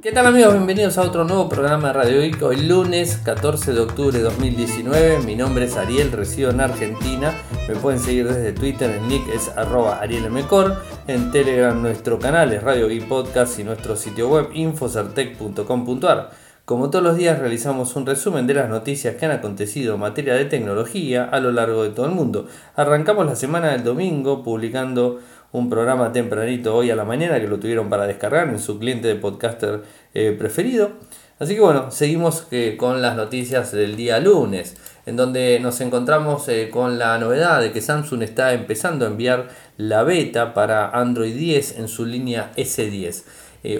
¿Qué tal amigos? Bienvenidos a otro nuevo programa de Radio Geek. Hoy lunes 14 de octubre de 2019. Mi nombre es Ariel, resido en Argentina. Me pueden seguir desde Twitter, el nick es arroba arielmcor. En Telegram nuestro canal es Radio Geek Podcast y nuestro sitio web infocertec.com.ar. Como todos los días realizamos un resumen de las noticias que han acontecido en materia de tecnología a lo largo de todo el mundo. Arrancamos la semana del domingo publicando un programa tempranito hoy a la mañana que lo tuvieron para descargar en su cliente de podcaster eh, preferido. Así que bueno, seguimos eh, con las noticias del día lunes, en donde nos encontramos eh, con la novedad de que Samsung está empezando a enviar la beta para Android 10 en su línea S10.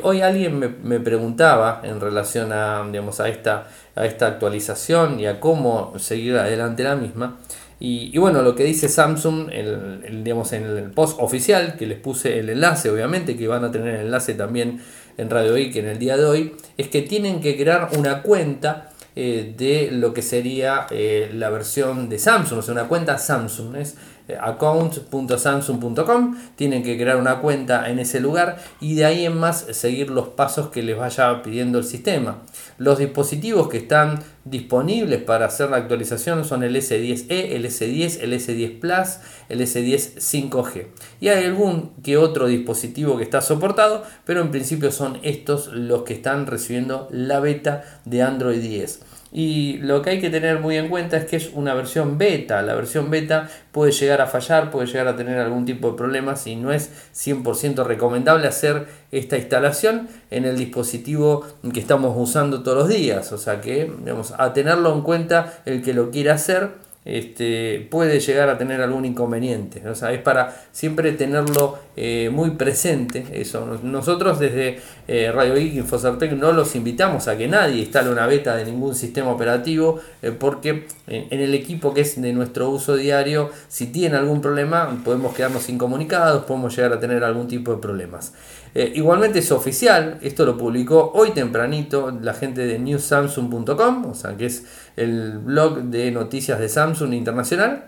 hoy alguien me, preguntaba en relación a, digamos, a, esta, a esta actualización y a cómo seguir adelante la misma. Y, bueno, lo que dice Samsung el, digamos, en el post oficial, que les puse el enlace, obviamente, que van a tener el enlace también en Radio Geek en el día de hoy, es que tienen que crear una cuenta eh, de lo que sería eh, la versión de Samsung, o sea, una cuenta Samsung. Es account.samsung.com, tienen que crear una cuenta en ese lugar y de ahí en más seguir los pasos que les vaya pidiendo el sistema. Los dispositivos que están disponibles para hacer la actualización son el S10e, el S10, el S10 Plus, el S10 5G. Y hay algún que otro dispositivo que está soportado, pero en principio son estos los que están recibiendo la beta de Android 10. Y lo que hay que tener muy en cuenta es que es una versión beta. La versión beta puede llegar a fallar, puede llegar a tener algún tipo de problemas y no es 100% recomendable hacer esta instalación en el dispositivo que estamos usando todos los días. O sea que, vamos a tenerlo en cuenta el que lo quiera hacer este, puede llegar a tener algún inconveniente. O sea, es para siempre tenerlo eh, muy presente. Eso. Nosotros desde eh, Radio Geek Infocertec no los invitamos a que nadie instale una beta de ningún sistema operativo, eh, porque en el equipo que es de nuestro uso diario, si tiene algún problema, podemos quedarnos incomunicados, podemos llegar a tener algún tipo de problemas. igualmente es oficial, esto lo publicó hoy tempranito la gente de newsamsung.com, o sea que es el blog de noticias de Samsung Internacional,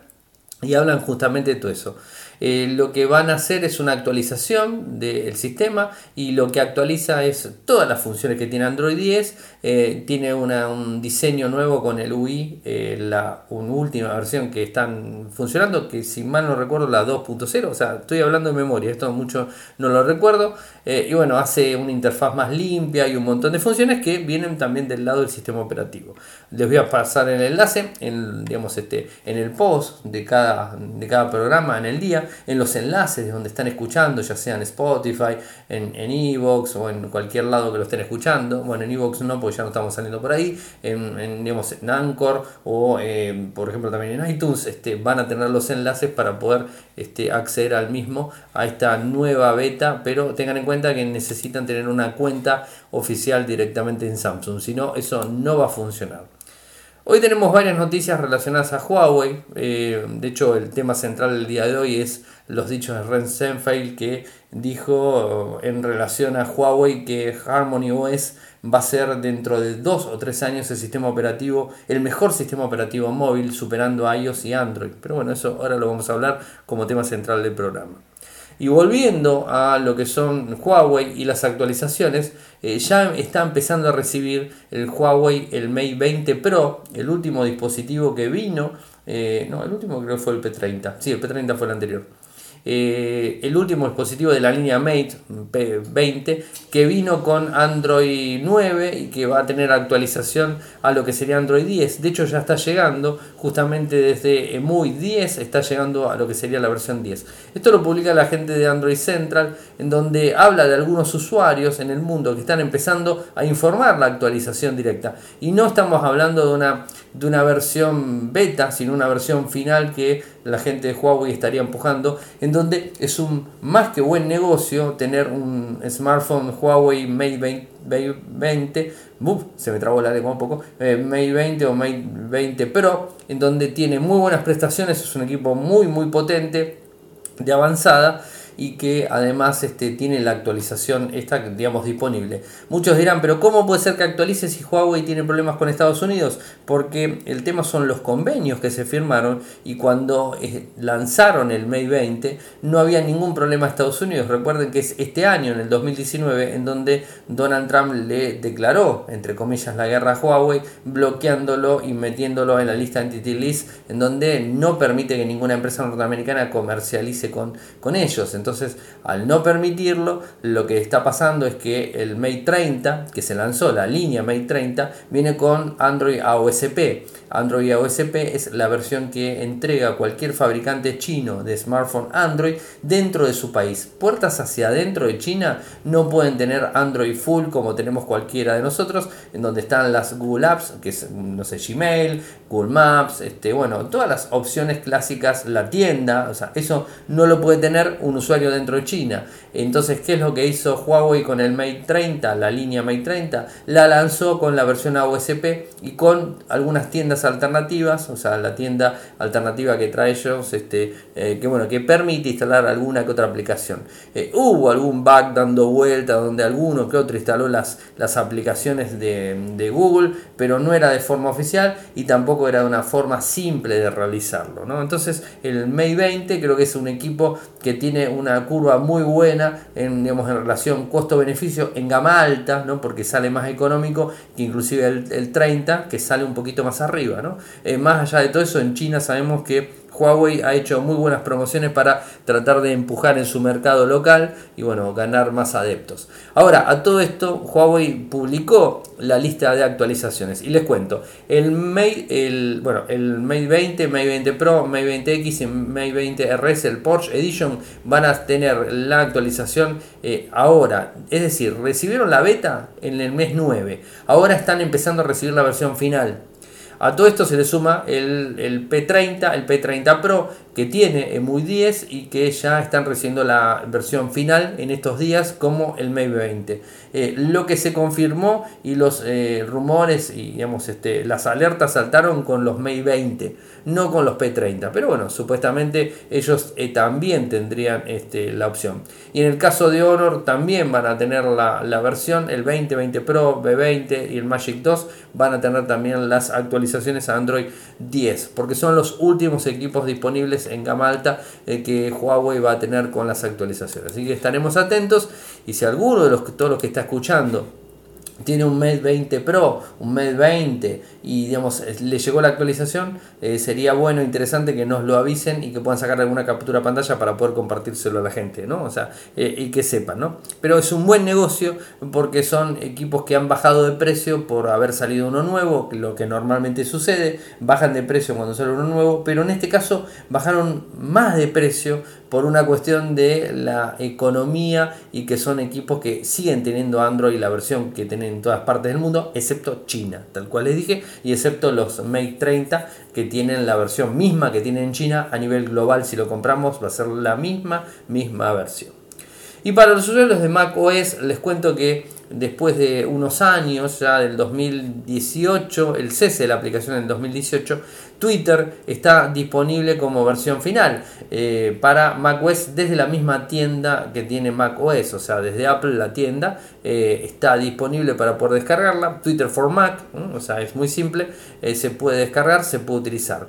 y hablan justamente de todo eso. Eh, lo que van a hacer es una actualización del sistema y lo que actualiza es todas las funciones que tiene Android 10. Eh, tiene un diseño nuevo con el UI, eh, la una última versión que están funcionando, que si mal no recuerdo la 2.0, o sea, estoy hablando de memoria, esto mucho no lo recuerdo. y bueno, hace una interfaz más limpia y un montón de funciones que vienen también del lado del sistema operativo. Les voy a pasar el enlace en, digamos, este, en el post de cada, de cada programa en el día en los enlaces de donde están escuchando, ya sea en Spotify, en Evox o en cualquier lado que lo estén escuchando. Bueno, en Evox no, porque ya no estamos saliendo por ahí. En, digamos, en Anchor o, eh, por ejemplo, también en iTunes este, van a tener los enlaces para poder este, acceder al mismo, a esta nueva beta, pero tengan en cuenta que necesitan tener una cuenta oficial directamente en Samsung, si no, eso no va a funcionar. Hoy tenemos varias noticias relacionadas a Huawei. Eh, de hecho, el tema central del día de hoy es los dichos de Ren Senfeld que dijo en relación a Huawei que Harmony OS va a ser dentro de dos o tres años el sistema operativo, el mejor sistema operativo móvil, superando iOS y Android. Pero bueno, eso ahora lo vamos a hablar como tema central del programa. Y volviendo a lo que son Huawei y las actualizaciones, eh, ya está empezando a recibir el Huawei, el Mate 20 Pro, el último dispositivo que vino, eh, no, el último creo que fue el P30, sí, el P30 fue el anterior eh, el último dispositivo de la línea Mate P20 que vino con Android 9 y que va a tener actualización a lo que sería Android 10. De hecho ya está llegando, justamente desde muy 10 está llegando a lo que sería la versión 10. Esto lo publica la gente de Android Central en donde habla de algunos usuarios en el mundo que están empezando a informar la actualización directa. Y no estamos hablando de una, de una versión beta, sino una versión final que la gente de Huawei estaría empujando, en donde es un más que buen negocio tener un smartphone Huawei Mate 20, se me trabó la lengua un poco, eh, Mate 20 o Mate 20 Pro, en donde tiene muy buenas prestaciones, es un equipo muy muy potente, de avanzada, y que además este, tiene la actualización esta, digamos, disponible. Muchos dirán, pero ¿cómo puede ser que actualice si Huawei tiene problemas con Estados Unidos? Porque el tema son los convenios que se firmaron y cuando eh, lanzaron el Mate 20 no había ningún problema a Estados Unidos. Recuerden que es este año, en el 2019, en donde Donald Trump le declaró, entre comillas, la guerra a Huawei, bloqueándolo y metiéndolo en la lista Entity List, en donde no permite que ninguna empresa norteamericana comercialice con, con ellos. Entonces, al no permitirlo, lo que está pasando es que el Mate 30, que se lanzó, la línea Mate 30, viene con Android AOSP. Android AOSP es la versión que entrega cualquier fabricante chino de smartphone Android dentro de su país. Puertas hacia adentro de China no pueden tener Android full como tenemos cualquiera de nosotros, en donde están las Google Apps, que es, no sé, Gmail, Google Maps, este, bueno, todas las opciones clásicas, la tienda, o sea, eso no lo puede tener un usuario dentro de China. Entonces, ¿qué es lo que hizo Huawei con el Mate 30, la línea Mate 30? La lanzó con la versión AOSP y con algunas tiendas alternativas, o sea, la tienda alternativa que trae ellos, este, eh, que bueno, que permite instalar alguna que otra aplicación. Eh, hubo algún bug dando vuelta donde alguno que otro instaló las, las aplicaciones de, de, Google, pero no era de forma oficial y tampoco era de una forma simple de realizarlo. ¿no? Entonces, el Mate 20 creo que es un equipo que tiene una curva muy buena en, digamos, en relación costo-beneficio en gama alta, ¿no? porque sale más económico que inclusive el, el 30, que sale un poquito más arriba. ¿no? Eh, más allá de todo eso, en China sabemos que Huawei ha hecho muy buenas promociones para tratar de empujar en su mercado local y bueno, ganar más adeptos. Ahora, a todo esto, Huawei publicó la lista de actualizaciones y les cuento, el Mate, el, bueno, el Mate 20, Mate 20 Pro, Mate 20X y Mate 20 RS, el Porsche Edition, van a tener la actualización eh, ahora. Es decir, recibieron la beta en el mes 9. Ahora están empezando a recibir la versión final. A todo esto se le suma el, el P30, el P30 Pro, que tiene EMUI 10 y que ya están recibiendo la versión final en estos días como el Mate 20. Eh, lo que se confirmó y los eh, rumores y digamos, este, las alertas saltaron con los Mate 20, no con los P30. Pero bueno, supuestamente ellos eh, también tendrían este, la opción. Y en el caso de Honor también van a tener la, la versión, el 20, 20 Pro, B20 y el Magic 2 van a tener también las actualizaciones a Android 10, porque son los últimos equipos disponibles en gama alta eh, que Huawei va a tener con las actualizaciones. Así que estaremos atentos y si alguno de los, todos los que está escuchando tiene un Mate 20 Pro, un Mate 20 y digamos le llegó la actualización, eh, sería bueno, interesante que nos lo avisen y que puedan sacar alguna captura pantalla para poder compartírselo a la gente, ¿no? O sea, eh, y que sepan, ¿no? Pero es un buen negocio porque son equipos que han bajado de precio por haber salido uno nuevo, lo que normalmente sucede, bajan de precio cuando sale uno nuevo, pero en este caso bajaron más de precio por una cuestión de la economía y que son equipos que siguen teniendo Android, la versión que tienen en todas partes del mundo, excepto China, tal cual les dije, y excepto los Mate 30 que tienen la versión misma que tienen en China a nivel global, si lo compramos va a ser la misma, misma versión. Y para los usuarios de Mac OS les cuento que después de unos años, ya del 2018, el cese de la aplicación en 2018, Twitter está disponible como versión final eh, para macOS desde la misma tienda que tiene macOS, o sea, desde Apple la tienda eh, está disponible para poder descargarla. Twitter for Mac, o sea, es muy simple, eh, se puede descargar, se puede utilizar.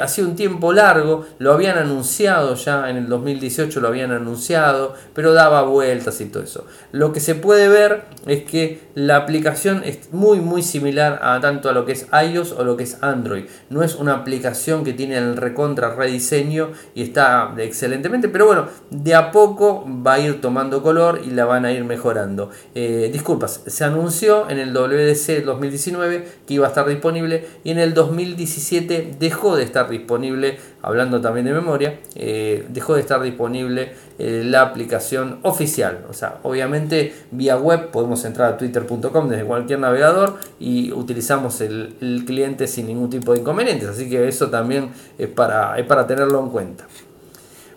hace un tiempo largo, lo habían anunciado ya en el 2018, lo habían anunciado, pero daba vueltas y todo eso. Lo que se puede ver es que la aplicación es muy muy similar a tanto a lo que es iOS o lo que es Android. No es una aplicación que tiene el recontra rediseño y está excelentemente, pero bueno, de a poco va a ir tomando color y la van a ir mejorando. Eh, disculpas, se anunció en el WDC 2019 que iba a estar disponible y en el 2017 dejó de estar disponible, hablando también de memoria, eh, dejó de estar disponible eh, la aplicación oficial. O sea, obviamente vía web podemos entrar a twitter.com desde cualquier navegador y utilizamos el, cliente sin ningún tipo de inconvenientes. Así que eso también es para, es para tenerlo en cuenta.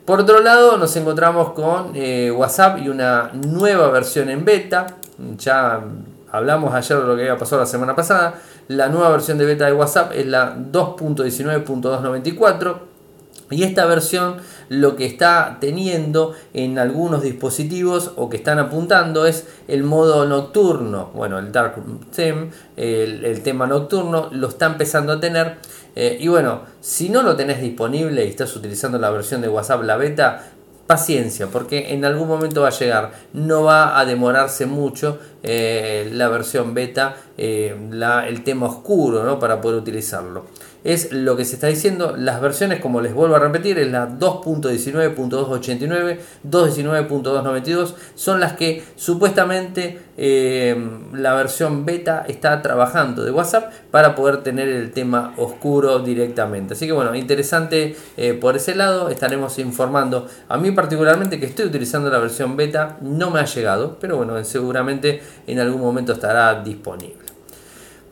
Por otro lado, nos encontramos con eh, WhatsApp y una nueva versión en beta. Ya hablamos ayer de lo que había pasado la semana pasada. La nueva versión de beta de WhatsApp es la 2.19.294 Y esta versión lo que está teniendo en algunos dispositivos o que están apuntando es el modo nocturno. Bueno, el Dark Theme, el, tema nocturno, lo está empezando a tener. Eh, y bueno, si no lo tenés disponible y estás utilizando la versión de WhatsApp, la beta, paciencia, porque en algún momento va a llegar. No va a demorarse mucho eh, la versión beta, eh, el tema oscuro, ¿no? para poder utilizarlo es lo que se está diciendo. Las versiones, como les vuelvo a repetir, es la 2.19.289, 2.19.292, son las que supuestamente eh, la versión beta está trabajando de WhatsApp para poder tener el tema oscuro directamente. Así que bueno, interesante por ese lado, estaremos informando. A mí particularmente que estoy utilizando la versión beta, no me ha llegado, pero bueno, seguramente en algún momento estará disponible.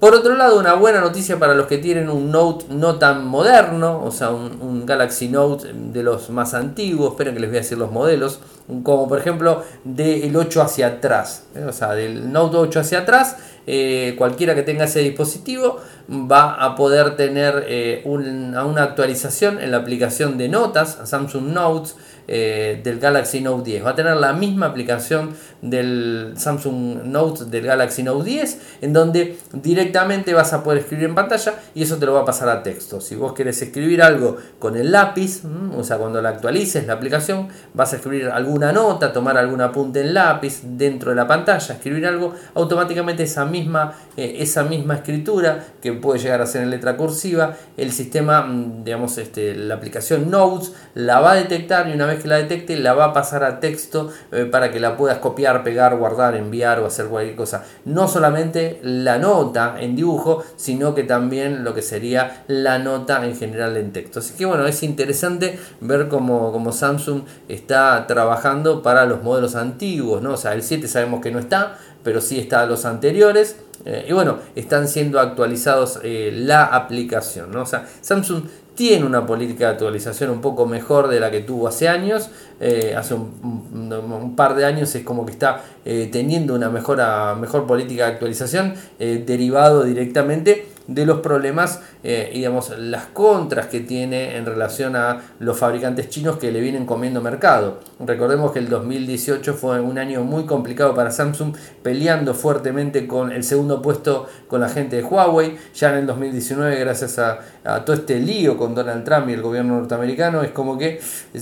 Por otro lado, una buena noticia para los que tienen un Note no tan moderno, o sea, un, Galaxy Note de los más antiguos, esperen que les voy a decir los modelos, como por ejemplo del 8 hacia atrás, ¿eh? o sea, del Note 8 hacia atrás, eh, cualquiera que tenga ese dispositivo va a poder tener eh, una actualización en la aplicación de notas, Samsung Notes, del Galaxy Note 10. Va a tener la misma aplicación del Samsung Note del Galaxy Note 10, en donde directamente vas a poder escribir en pantalla y eso te lo va a pasar a texto. Si vos querés escribir algo con el lápiz, o sea, cuando la actualices la aplicación, vas a escribir alguna nota, tomar algún apunte en lápiz dentro de la pantalla, escribir algo, automáticamente esa misma, eh, esa misma escritura que puede llegar a ser en letra cursiva, el sistema, mm, digamos, este, la aplicación Notes la va a detectar y una vez que la detecte la va a pasar a texto eh, para que la puedas copiar, pegar, guardar, enviar o hacer cualquier cosa. No solamente la nota en dibujo, sino que también lo que sería la nota en general en texto. Así que bueno, es interesante ver cómo, cómo Samsung está trabajando para los modelos antiguos, ¿no? O sea, el 7 sabemos que no está, pero sí está los anteriores. Eh, y bueno, están siendo actualizados eh, la aplicación. ¿no? O sea, Samsung tiene una política de actualización un poco mejor de la que tuvo hace años. Eh, hace un, par de años es como que está teniendo una mejor, mejor política de actualización derivado directamente de los problemas eh, y digamos, las contras que tiene en relación a los fabricantes chinos que le vienen comiendo mercado. Recordemos que el 2018 fue un año muy complicado para Samsung, peleando fuertemente con el segundo puesto con la gente de Huawei. Ya en el 2019, gracias a, todo este lío con Donald Trump y el gobierno norteamericano, es como que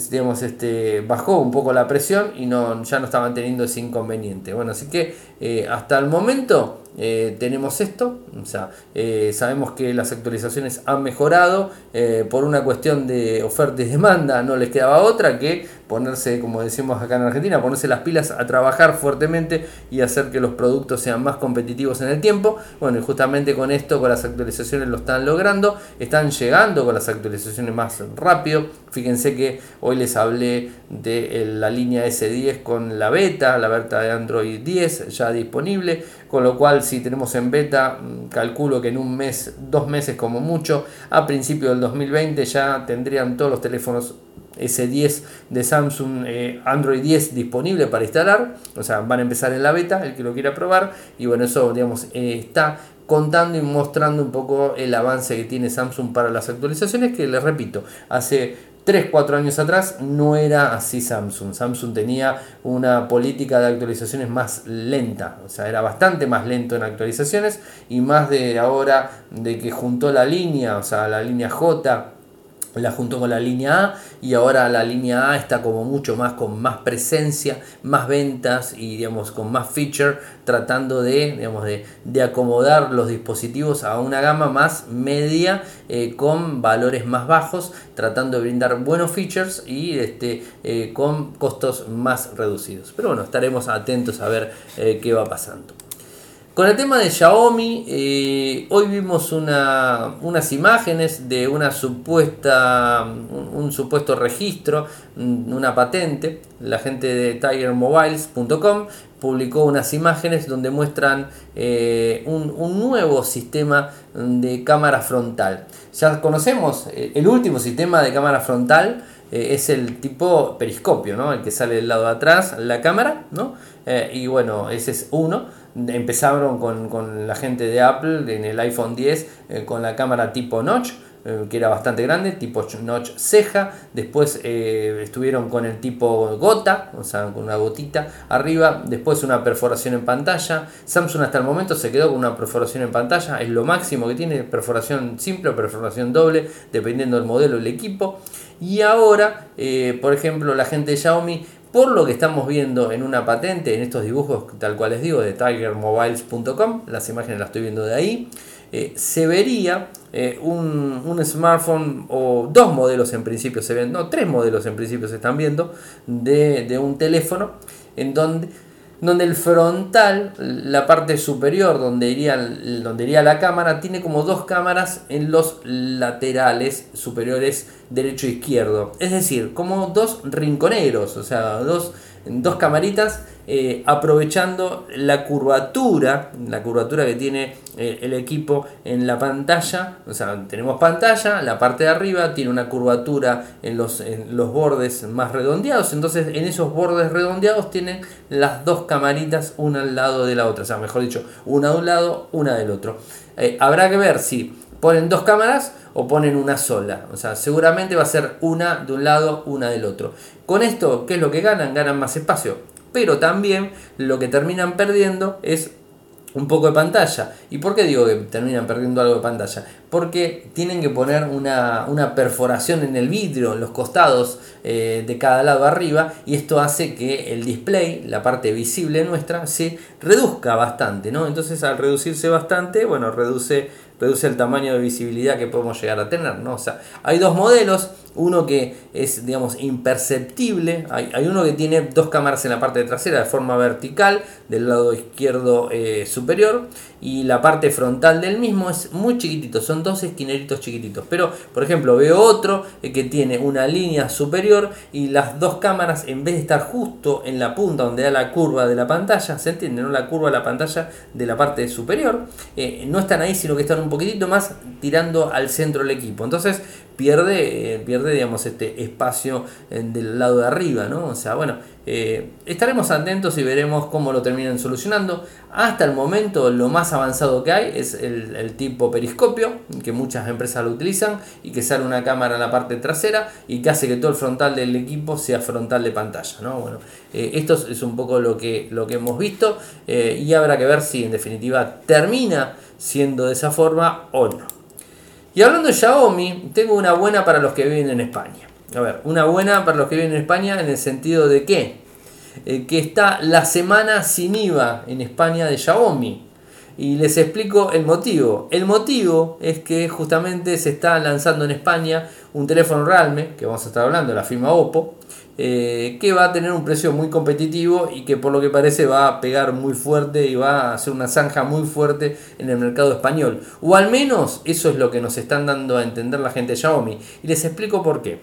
digamos, este, bajó un poco la presión y no, ya no estaban teniendo ese inconveniente. Bueno, así que eh, hasta el momento eh, tenemos esto, o sea, eh, sabemos que las actualizaciones han mejorado eh, por una cuestión de oferta y demanda, no les quedaba otra que ponerse, como decimos acá en Argentina, ponerse las pilas a trabajar fuertemente y hacer que los productos sean más competitivos en el tiempo. Bueno, y justamente con esto, con las actualizaciones lo están logrando, están llegando con las actualizaciones más rápido. Fíjense que hoy les hablé de la línea S10 con la beta, la beta de Android 10 ya disponible, con lo cual si tenemos en beta, mm, calculo que en un mes, dos meses como mucho, a principio del 2020 ya tendrían todos los teléfonos S10 de Samsung eh, Android 10 disponible para instalar. O sea, van a empezar en la beta, el que lo quiera probar. Y bueno, eso digamos eh, está contando y mostrando un poco el avance que tiene Samsung para las actualizaciones. Que les repito, hace 3, 4 años atrás no era así Samsung. Samsung tenía una política de actualizaciones más lenta, o sea, era bastante más lento en actualizaciones y más de ahora de que juntó la línea, o sea, la línea J la juntó con la línea A y ahora la línea A está como mucho más con más presencia, más ventas y digamos con más feature tratando de, digamos, de, acomodar los dispositivos a una gama más media eh, con valores más bajos, tratando de brindar buenos features y este, eh, con costos más reducidos. Pero bueno, estaremos atentos a ver eh, qué va pasando. Con el tema de Xiaomi, eh, hoy vimos unas imágenes de una supuesta, un, supuesto registro, una patente. La gente de tigermobiles.com publicó unas imágenes donde muestran eh, un, nuevo sistema de cámara frontal. Ya conocemos eh, el último sistema de cámara frontal. es el tipo periscopio, ¿no? el que sale del lado de atrás, la cámara, ¿no? y bueno, ese es uno empezaron con, la gente de Apple en el iPhone 10 eh, con la cámara tipo notch. eh, que era bastante grande, tipo notch ceja. Después eh, estuvieron con el tipo gota, o sea, con una gotita arriba. Después una perforación en pantalla. Samsung hasta el momento se quedó con una perforación en pantalla, es lo máximo que tiene, perforación simple o perforación doble, dependiendo del modelo el equipo. Y ahora, por ejemplo, la gente de Xiaomi por lo que estamos viendo en una patente, en estos dibujos tal cual les digo, de tigermobiles.com, las imágenes las estoy viendo de ahí, eh, se vería eh, un, smartphone o dos modelos en principio se ven, no, tres modelos en principio se están viendo de, un teléfono en donde, donde el frontal, la parte superior donde iría, donde iría la cámara, tiene como dos cámaras en los laterales superiores derecho e izquierdo. Es decir, como dos rinconeros, o sea, dos, dos camaritas eh, aprovechando la curvatura, la curvatura que tiene eh, el equipo en la pantalla. O sea, tenemos pantalla, la parte de arriba tiene una curvatura en los, en los bordes más redondeados. Entonces, en esos bordes redondeados tienen las dos camaritas una al lado de la otra. O sea, mejor dicho, una de un lado, una del otro. Eh, habrá que ver si ponen dos cámaras o ponen una sola. O sea, seguramente va a ser una de un lado, una del otro. Con esto, ¿qué es lo que ganan? Ganan más espacio. Pero también lo que terminan perdiendo es un poco de pantalla. ¿Y por qué digo que terminan perdiendo algo de pantalla? Porque tienen que poner una, perforación en el vidrio, en los costados eh, de cada lado arriba, y esto hace que el display, la parte visible nuestra, se reduzca bastante, ¿no? Entonces al reducirse bastante, bueno, reduce reduce el tamaño de visibilidad que podemos llegar a tener. ¿no? O sea, hay dos modelos, uno que es, digamos, imperceptible, hay, uno que tiene dos cámaras en la parte trasera de forma vertical, del lado izquierdo eh, superior, y la parte frontal del mismo es muy chiquitito, son dos esquineritos chiquititos. Pero, por ejemplo, veo otro eh, que tiene una línea superior y las dos cámaras, en vez de estar justo en la punta donde da la curva de la pantalla, ¿se entiende? ¿no? La curva de la pantalla de la parte superior, eh, no están ahí, sino que están un poquitito más tirando al centro del equipo. Entonces pierde, eh, pierde digamos, este espacio eh, del lado de arriba. ¿no? O sea, bueno, eh, estaremos atentos y veremos cómo lo terminan solucionando. Hasta el momento lo más avanzado que hay es el, tipo periscopio, que muchas empresas lo utilizan y que sale una cámara en la parte trasera y que hace que todo el frontal del equipo sea frontal de pantalla. ¿no? Bueno, esto es un poco lo que, lo que hemos visto y habrá que ver si en definitiva termina siendo de esa forma o no. Y hablando de Xiaomi, tengo una buena para los que viven en España. A ver, una buena para los que viven en España en el sentido de que, eh, que está la semana sin IVA en España de Xiaomi. Y les explico el motivo. El motivo es que justamente se está lanzando en España un teléfono Realme, que vamos a estar hablando, la firma Oppo, eh, que va a tener un precio muy competitivo y que por lo que parece va a pegar muy fuerte y va a hacer una zanja muy fuerte en el mercado español. O al menos eso es lo que nos están dando a entender la gente Xiaomi. Y les explico por qué.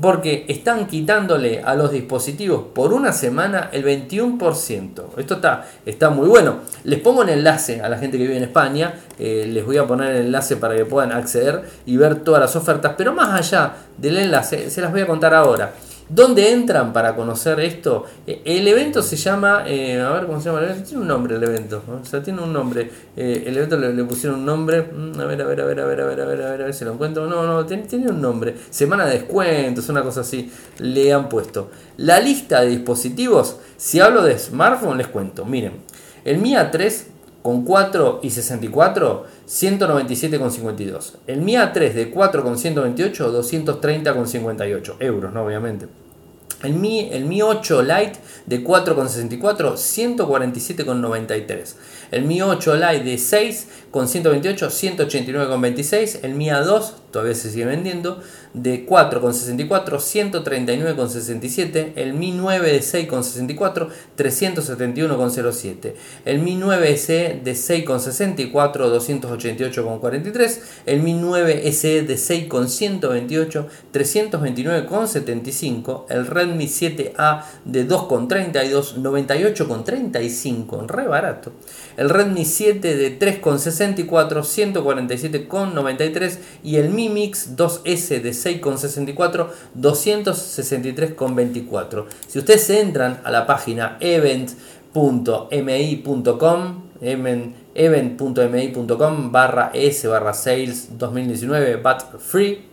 Porque están quitándole a los dispositivos por una semana el 21%. Esto está, está muy bueno. Les pongo un enlace a la gente que vive en España. Eh, les voy a poner el enlace para que puedan acceder y ver todas las ofertas. Pero más allá del enlace, se las voy a contar ahora. ¿Dónde entran para conocer esto? Eh, el evento se llama, eh, a ver cómo se llama el tiene un nombre el evento, o sea, tiene un nombre. Eh, el evento le, pusieron un nombre, mm, a ver, a ver, a ver, a ver, a ver, a ver, a ver, a ver si lo encuentro. No, no, tiene, tiene un nombre. Semana de descuentos, una cosa así, le han puesto. La lista de dispositivos, si hablo de smartphone, les cuento. Miren, el Mi A3 con 4 y 64, 197,52. El Mi A3 de 4 con 128, 230,58 euros, ¿no? Obviamente. El Mi, el Mi 8 Lite de 4,64, 147,93. El Mi 8 Lite de 6 con 128, 189,26. El Mi A2 todavía se sigue vendiendo de 4,64, 139,67, el Mi 9 de 6,64, 371,07, el Mi 9 SE de 6,64, 288,43, el Mi 9 SE de 6,128, 329,75, el Redmi 7A de 2,32, 98,35, re barato, el Redmi 7 de 3,64, 147,93 y el Mi Mix 2S de 6,64, 263,24. Si ustedes entran a la página event.mi.com, event.mi.com barra s barra sales 2019 but free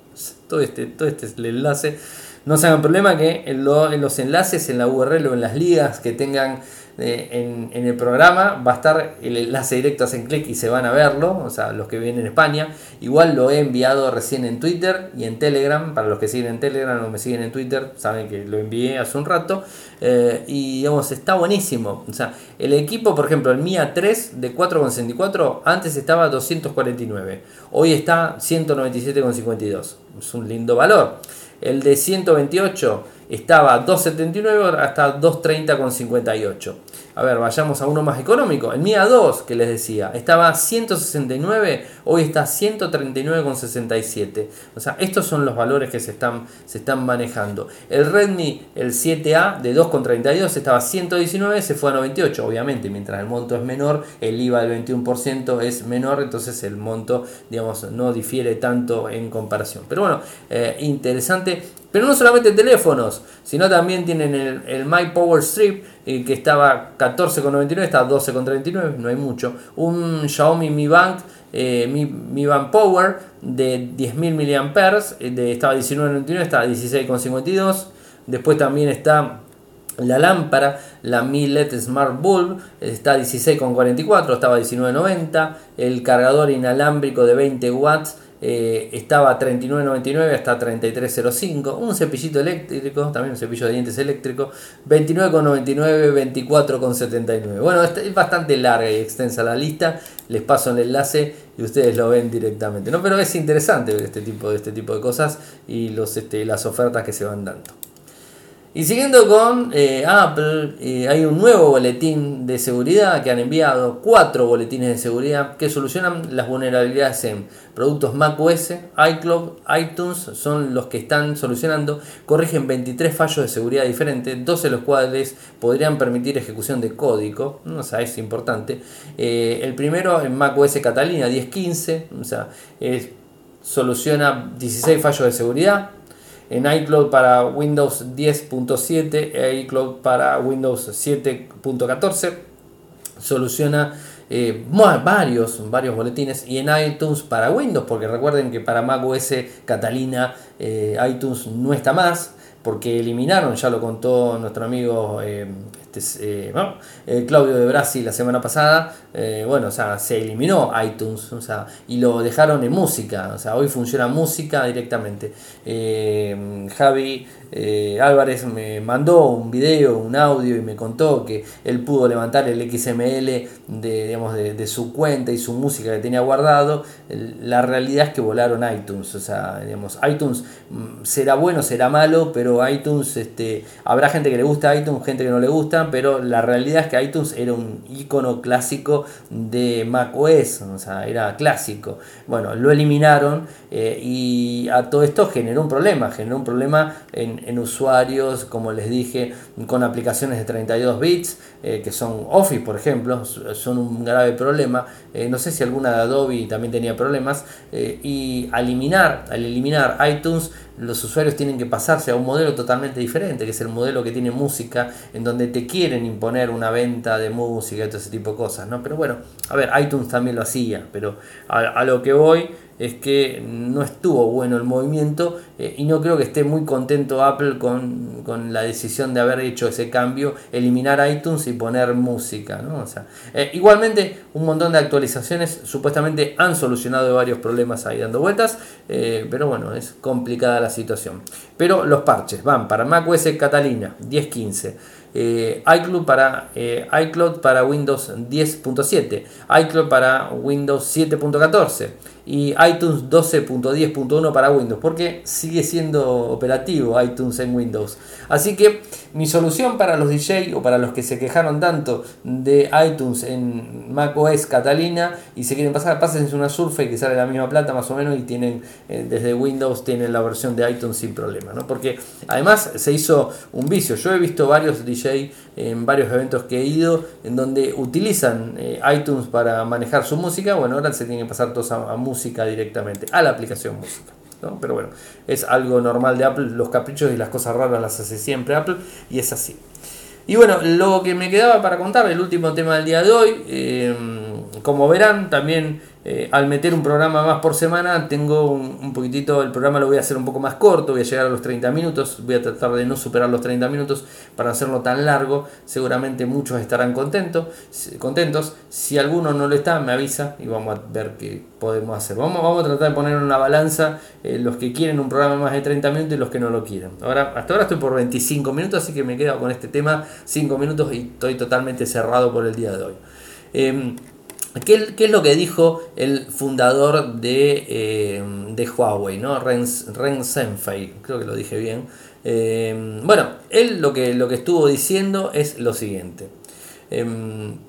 todo este, todo este es el enlace no se hagan problema que en, los enlaces en la URL o en las ligas que tengan en, el programa va a estar el enlace directo, hacen clic y se van a verlo, o sea, los que vienen en España. Igual lo he enviado recién en Twitter y en Telegram, para los que siguen en Telegram o me siguen en Twitter, saben que lo envié hace un rato. Eh, y digamos, está buenísimo. O sea, el equipo, por ejemplo, el MIA 3 de 4,64, antes estaba 249, hoy está 197,52. Es un lindo valor. El de 128 estaba 2.79 hasta 2.30,58. A ver, vayamos a uno más económico. El MIA 2, que les decía, estaba 169, hoy está 139,67. O sea, estos son los valores que se están, se están manejando. El Redmi, el 7A de 2,32 estaba 119, se fue a 98. Obviamente, mientras el monto es menor, el IVA del 21% es menor, entonces el monto, digamos, no difiere tanto en comparación. Pero bueno, eh, interesante pero no solamente teléfonos, sino también tienen el, el My Power Strip, eh, que estaba 14,99, está 12,39, no hay mucho. Un Xiaomi Mi Band, eh, Mi, Mi Band Power de 10.000 mAh, eh, de, estaba 19,99, está 16,52. Después también está la lámpara, la Mi LED Smart Bulb, está 16,44, estaba 19,90. El cargador inalámbrico de 20 watts eh, estaba a 39.99 hasta 33.05. Un cepillito eléctrico, también un cepillo de dientes eléctrico, 29.99, 24.79. Bueno, es bastante larga y extensa la lista. Les paso el enlace y ustedes lo ven directamente. ¿no? Pero es interesante ver este tipo de, este tipo de cosas y los, este, las ofertas que se van dando. Y siguiendo con eh, Apple, eh, hay un nuevo boletín de seguridad que han enviado, cuatro boletines de seguridad que solucionan las vulnerabilidades en productos macOS, iCloud, iTunes, son los que están solucionando, corrigen 23 fallos de seguridad diferentes, 12 de los cuales podrían permitir ejecución de código, o sea, es importante. Eh, el primero en macOS Catalina 10.15, o sea, soluciona 16 fallos de seguridad en iCloud para Windows 10.7 e iCloud para Windows 7.14. Soluciona eh, varios, varios boletines y en iTunes para Windows, porque recuerden que para macOS Catalina eh, iTunes no está más, porque eliminaron, ya lo contó nuestro amigo eh, este, Claudio de Brasil la semana pasada, bueno, o sea, se eliminó iTunes, o sea, y lo dejaron en música, o sea, hoy funciona música directamente. Eh, Javi Álvarez me mandó un video, un audio y me contó que él pudo levantar el XML de, digamos, de, su cuenta y su música que tenía guardado. La realidad es que volaron iTunes, o sea, digamos, iTunes mm, será bueno, será malo, pero iTunes, este, habrá gente que le gusta iTunes, gente que no le gusta pero la realidad es que iTunes era un icono clásico de macOS, o sea, era clásico. Bueno, lo eliminaron eh, y a todo esto generó un problema, generó un problema en, usuarios, como les dije, con aplicaciones de 32 bits, eh, que son Office, por ejemplo, son un grave problema. Eh, no sé si alguna de Adobe también tenía problemas. y al eliminar, al eliminar iTunes, los usuarios tienen que pasarse a un modelo totalmente diferente, que es el modelo que tiene música, en donde te quieren imponer una venta de música y todo ese tipo de cosas, ¿no? Pero bueno, a ver, iTunes también lo hacía, pero a lo que voy es que no estuvo bueno el movimiento eh, y no creo que esté muy contento Apple con, la decisión de haber hecho ese cambio, eliminar iTunes y poner música. ¿no? O sea, eh, igualmente un montón de actualizaciones supuestamente han solucionado varios problemas ahí dando vueltas, eh, pero bueno, es complicada la situación. Pero los parches van para macOS Catalina 10.15. iCloud, para, iCloud para Windows 10.7, iCloud para Windows 7.14 y iTunes 12.10.1 para Windows, porque sigue siendo operativo iTunes en Windows. Así que mi solución para los DJ o para los que se quejaron tanto de iTunes en macOS Catalina y se quieren pasar, pasen una Surface que sale la misma plata más o menos y tienen eh, desde Windows tienen la versión de iTunes sin problema, ¿no? Porque además se hizo un vicio. Yo he visto varios DJ en varios eventos que he ido en donde utilizan eh, iTunes para manejar su música. Bueno, ahora se tienen que pasar todos a, música directamente, a la aplicación música. ¿no? Pero bueno, es algo normal de Apple. Los caprichos y las cosas raras las hace siempre Apple y es así. Y bueno, lo que me quedaba para contar, el último tema del día de hoy. Eh, como verán, también eh, al meter un programa más por semana, tengo un, poquitito, el programa lo voy a hacer un poco más corto, voy a llegar a los 30 minutos, voy a tratar de no superar los 30 minutos para hacerlo tan largo, seguramente muchos estarán contentos, contentos, si alguno no lo está, me avisa y vamos a ver qué podemos hacer. Vamos, vamos a tratar de poner en una balanza eh, los que quieren un programa más de 30 minutos y los que no lo quieren. Ahora, hasta ahora estoy por 25 minutos, así que me quedo con este tema 5 minutos y estoy totalmente cerrado por el día de hoy. Em, ¿Qué, es lo que dijo el fundador de, eh, de Huawei, ¿no? Ren, Ren Zhengfei, creo que lo dije bien. Eh, bueno, él lo que, lo que estuvo diciendo es lo siguiente. Eh,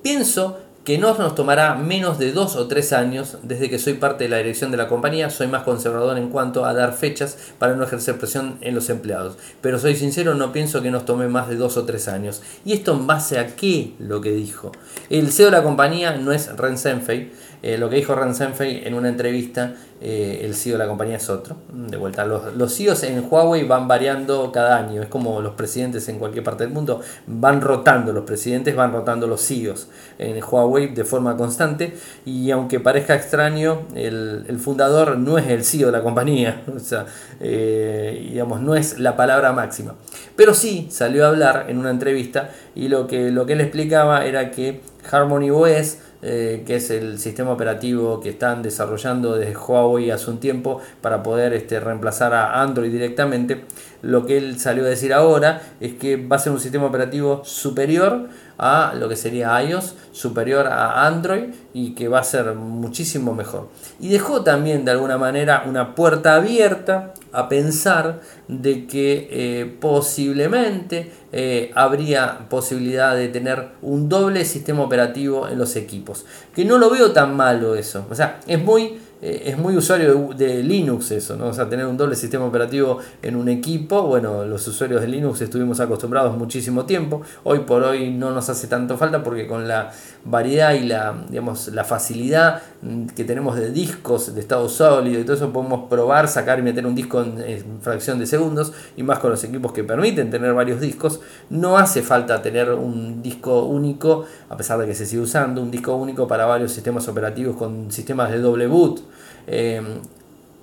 pienso que no nos tomará menos de dos o tres años desde que soy parte de la dirección de la compañía. Soy más conservador en cuanto a dar fechas para no ejercer presión en los empleados. Pero soy sincero, no pienso que nos tome más de dos o tres años. ¿Y esto en base a qué lo que dijo? El CEO de la compañía no es Ren Senfei, eh, lo que dijo Ren Senfei en una entrevista, eh, el CEO de la compañía es otro. De vuelta, los, los CEOs en Huawei van variando cada año. Es como los presidentes en cualquier parte del mundo. Van rotando los presidentes, van rotando los CEOs en Huawei de forma constante. Y aunque parezca extraño, el, el fundador no es el CEO de la compañía. O sea, eh, digamos, no es la palabra máxima. Pero sí salió a hablar en una entrevista y lo que, lo que él explicaba era que Harmony OS eh, que es el sistema operativo que están desarrollando desde Huawei hace un tiempo para poder este, reemplazar a Android directamente. Lo que él salió a decir ahora es que va a ser un sistema operativo superior a lo que sería iOS, superior a Android y que va a ser muchísimo mejor. Y dejó también de alguna manera una puerta abierta a pensar de que eh, posiblemente eh, habría posibilidad de tener un doble sistema operativo en los equipos. Que no lo veo tan malo eso. O sea, es muy eh, es muy usuario de, Linux eso, ¿no? O sea, tener un doble sistema operativo en un equipo. Bueno, los usuarios de Linux estuvimos acostumbrados muchísimo tiempo. Hoy por hoy no nos hace tanto falta porque con la variedad y la, digamos, la facilidad mm, que tenemos de discos de estado sólido y todo eso, podemos probar, sacar y meter un disco en, fracción de segundos. Y más con los equipos que permiten tener varios discos. No hace falta tener un disco único, a pesar de que se sigue usando, un disco único para varios sistemas operativos con sistemas de doble boot. Em,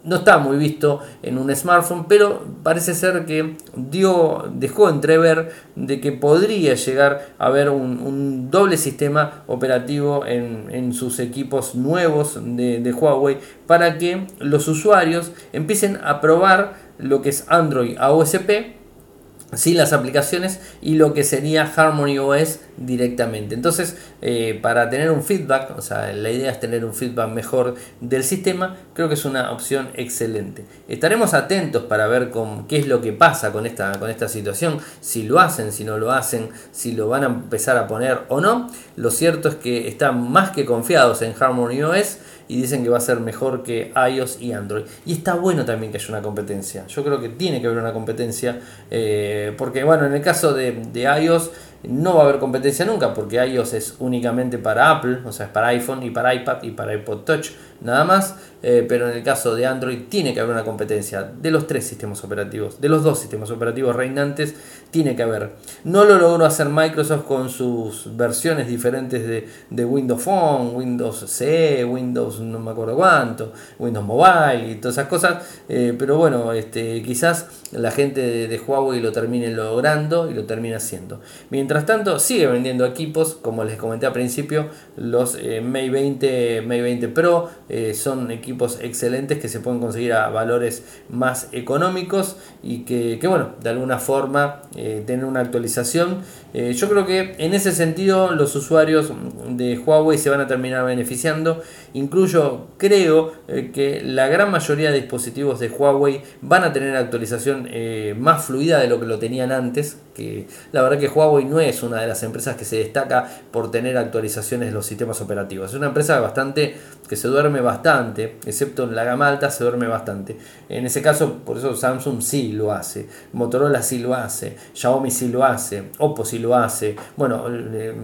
no está muy visto en un smartphone, pero parece ser que dio, dejó entrever de que podría llegar a haber un, doble sistema operativo en, sus equipos nuevos de, de Huawei para que los usuarios empiecen a probar lo que es Android a OSP sin las aplicaciones y lo que sería Harmony OS directamente. Entonces, eh, para tener un feedback, o sea, la idea es tener un feedback mejor del sistema, creo que es una opción excelente. Estaremos atentos para ver con, qué es lo que pasa con esta, con esta situación, si lo hacen, si no lo hacen, si lo van a empezar a poner o no. Lo cierto es que están más que confiados en Harmony OS y dicen que va a ser mejor que iOS y Android. Y está bueno también que haya una competencia. Yo creo que tiene que haber una competencia, eh, porque bueno, en el caso de, de iOS no va a haber competencia nunca, porque iOS es únicamente para Apple, o sea, es para iPhone y para iPad y para iPod Touch nada más, eh, pero en el caso de Android tiene que haber una competencia de los tres sistemas operativos, de los dos sistemas operativos reinantes, tiene que haber. No lo logró hacer Microsoft con sus versiones diferentes de, Windows Phone, Windows CE, Windows no me acuerdo cuánto, Windows Mobile y todas esas cosas, eh, pero bueno, este, quizás la gente de, Huawei lo termine logrando y lo termine haciendo. Mientras tanto, sigue vendiendo equipos, como les comenté al principio, los Mate 20, Mate 20 Pro, eh, son equipos excelentes que se pueden conseguir a valores más económicos y que, bueno, de alguna forma eh, tener una actualización. Eh, yo creo que en ese sentido los usuarios de Huawei se van a terminar beneficiando. Incluyo, creo que la gran mayoría de dispositivos de Huawei van a tener actualización más fluida de lo que lo tenían antes. La verdad que Huawei no es una de las empresas que se destaca por tener actualizaciones de los sistemas operativos. Es una empresa bastante que se duerme bastante, excepto en la gama alta se duerme bastante. En ese caso, por eso Samsung sí lo hace, Motorola sí lo hace, Xiaomi sí lo hace, Oppo sí lo hace, bueno, eh,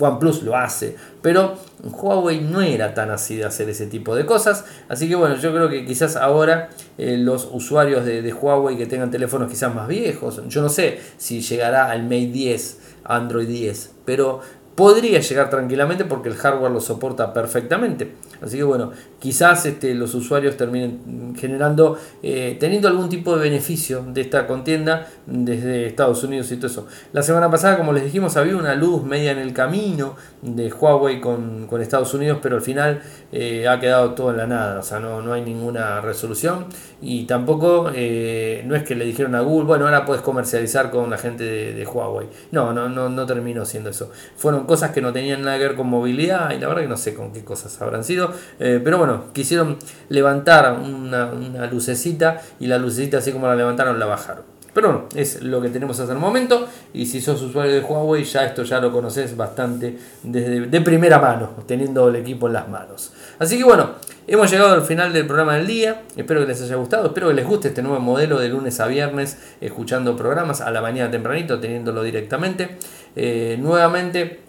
OnePlus lo hace, pero Huawei no era tan así de hacer ese tipo de cosas, así que bueno, yo creo que quizás ahora eh, los usuarios de, de Huawei que tengan teléfonos quizás más viejos, yo no sé si llegará al Mate 10, Android 10, pero podría llegar tranquilamente porque el hardware lo soporta perfectamente. Así que bueno, quizás este, los usuarios terminen generando, eh, teniendo algún tipo de beneficio de esta contienda desde Estados Unidos y todo eso. La semana pasada, como les dijimos, había una luz media en el camino de Huawei con, Estados Unidos, pero al final eh, ha quedado todo en la nada, o sea, no, no hay ninguna resolución y tampoco eh, no es que le dijeron a Google, bueno, ahora puedes comercializar con la gente de, Huawei. No, no, no, no terminó siendo eso. Fueron cosas que no tenían nada que ver con movilidad y la verdad que no sé con qué cosas habrán sido, eh, pero bueno, quisieron levantar una, lucecita y la lucecita así como la levantaron la bajaron. Pero bueno, es lo que tenemos hasta el momento. Y si sos usuario de Huawei, ya esto ya lo conoces bastante desde, de primera mano, teniendo el equipo en las manos. Así que bueno, hemos llegado al final del programa del día. Espero que les haya gustado. Espero que les guste este nuevo modelo de lunes a viernes, escuchando programas a la mañana tempranito, teniéndolo directamente. Eh, nuevamente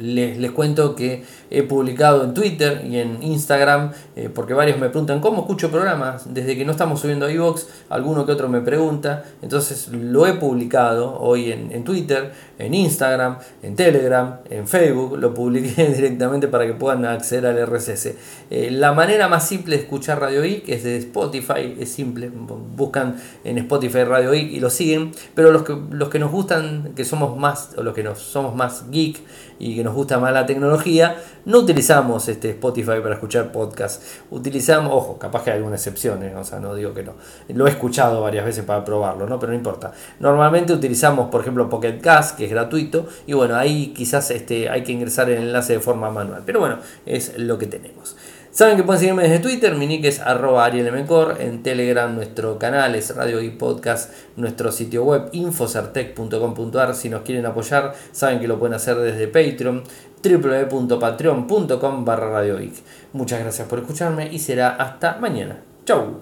les, les, cuento que he publicado en Twitter y en Instagram, eh, porque varios me preguntan cómo escucho programas. Desde que no estamos subiendo a iVoox, alguno que otro me pregunta. Entonces lo he publicado hoy en, Twitter, en Instagram, en Telegram, en Facebook. Lo publiqué directamente para que puedan acceder al RSS. Eh, la manera más simple de escuchar Radio IC es de Spotify, es simple. Buscan en Spotify Radio IC y lo siguen. Pero los que, los que nos gustan, que somos más, o los que nos somos más geek, y que nos gusta más la tecnología, no utilizamos este Spotify para escuchar podcast. Utilizamos, ojo, capaz que hay alguna excepción, ¿eh? o sea, no digo que no. Lo he escuchado varias veces para probarlo, ¿no? Pero no importa. Normalmente utilizamos, por ejemplo, Pocket Cast, que es gratuito, y bueno, ahí quizás este, hay que ingresar el enlace de forma manual. Pero bueno, es lo que tenemos. Saben que pueden seguirme desde Twitter, mi nick es arroba en Telegram nuestro canal es Radio y Podcast, nuestro sitio web infocertec.com.ar, si nos quieren apoyar saben que lo pueden hacer desde Patreon, www.patreon.com barra Muchas gracias por escucharme y será hasta mañana. Chau.